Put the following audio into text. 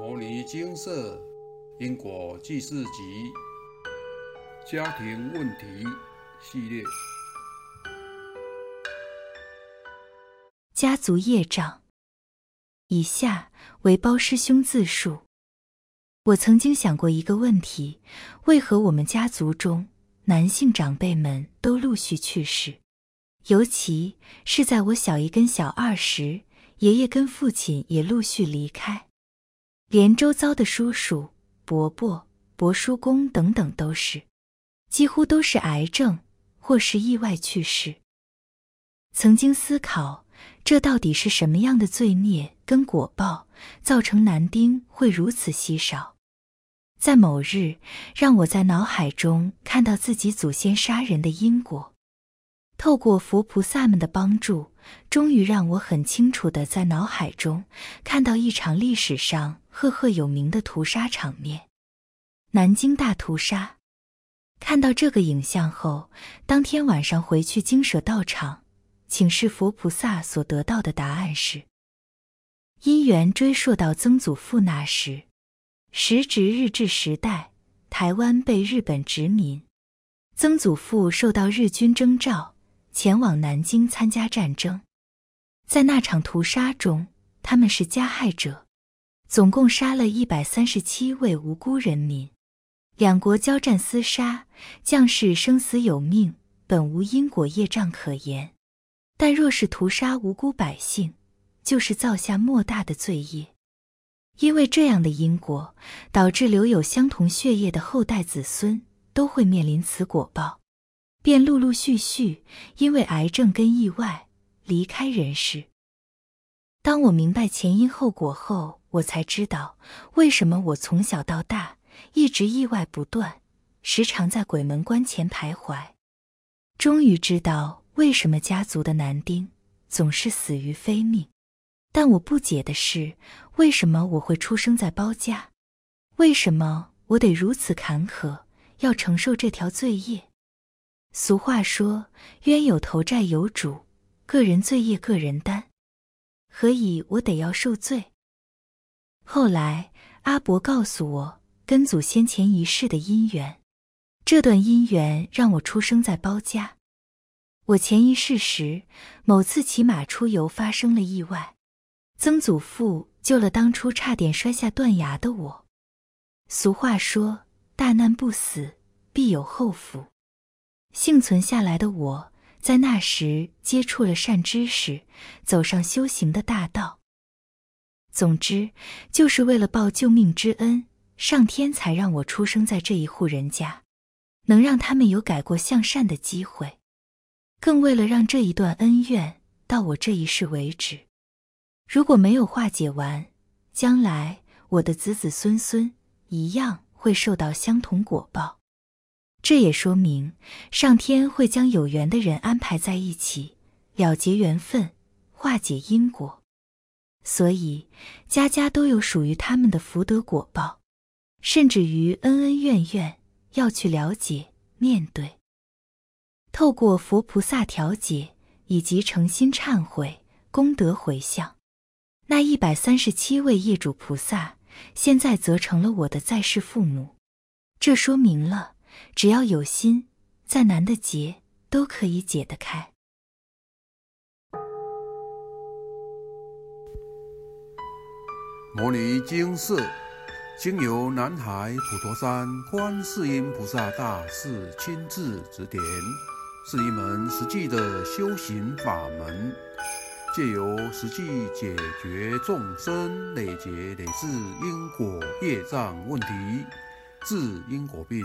摩尼金色因果记事集家庭问题系列，家族业障。以下为包师兄自述：我曾经想过一个问题：为何我们家族中男性长辈们都陆续去世？尤其是在我小一跟小二时，爷爷跟父亲也陆续离开。连周遭的叔叔、伯伯、伯叔公等等都是，几乎都是癌症或是意外去世。曾经思考，这到底是什么样的罪孽跟果报，造成男丁会如此稀少？在某日，让我在脑海中看到自己祖先杀人的因果。透过佛菩萨们的帮助，终于让我很清楚的在脑海中看到一场历史上赫赫有名的屠杀场面——南京大屠杀。看到这个影像后，当天晚上回去精舍道场请示佛菩萨，所得到的答案是：因缘追溯到曾祖父那时，时值日治时代，台湾被日本殖民，曾祖父受到日军征召。前往南京参加战争，在那场屠杀中，他们是加害者，总共杀了一百三十七位无辜人民。两国交战厮杀，将士生死有命，本无因果业障可言。但若是屠杀无辜百姓，就是造下莫大的罪业。因为这样的因果，导致留有相同血液的后代子孙都会面临此果报。便陆陆续续因为癌症跟意外离开人世。当我明白前因后果后，我才知道为什么我从小到大一直意外不断，时常在鬼门关前徘徊。终于知道为什么家族的男丁总是死于非命。但我不解的是，为什么我会出生在包家？为什么我得如此坎坷，要承受这条罪业？俗话说：“冤有头，债有主，个人罪业个人担。”何以我得要受罪？后来阿伯告诉我，跟祖先前一世的因缘，这段因缘让我出生在包家。我前一世时，某次骑马出游发生了意外，曾祖父救了当初差点摔下断崖的我。俗话说：“大难不死，必有后福。”幸存下来的我，在那时接触了善知识，走上修行的大道。总之，就是为了报救命之恩，上天才让我出生在这一户人家，能让他们有改过向善的机会，更为了让这一段恩怨到我这一世为止。如果没有化解完，将来我的子子孙孙一样会受到相同果报。这也说明，上天会将有缘的人安排在一起，了结缘分，化解因果。所以，家家都有属于他们的福德果报，甚至于恩恩怨怨要去了解、面对。透过佛菩萨调解以及诚心忏悔、功德回向，那一百三十七位业主菩萨，现在则成了我的在世父母。这说明了。只要有心，再难的结都可以解得开。摩尼经寺经由南海普陀山观世音菩萨大士亲自指点，是一门实际的修行法门，借由实际解决众生累劫累世因果业障问题，治因果病。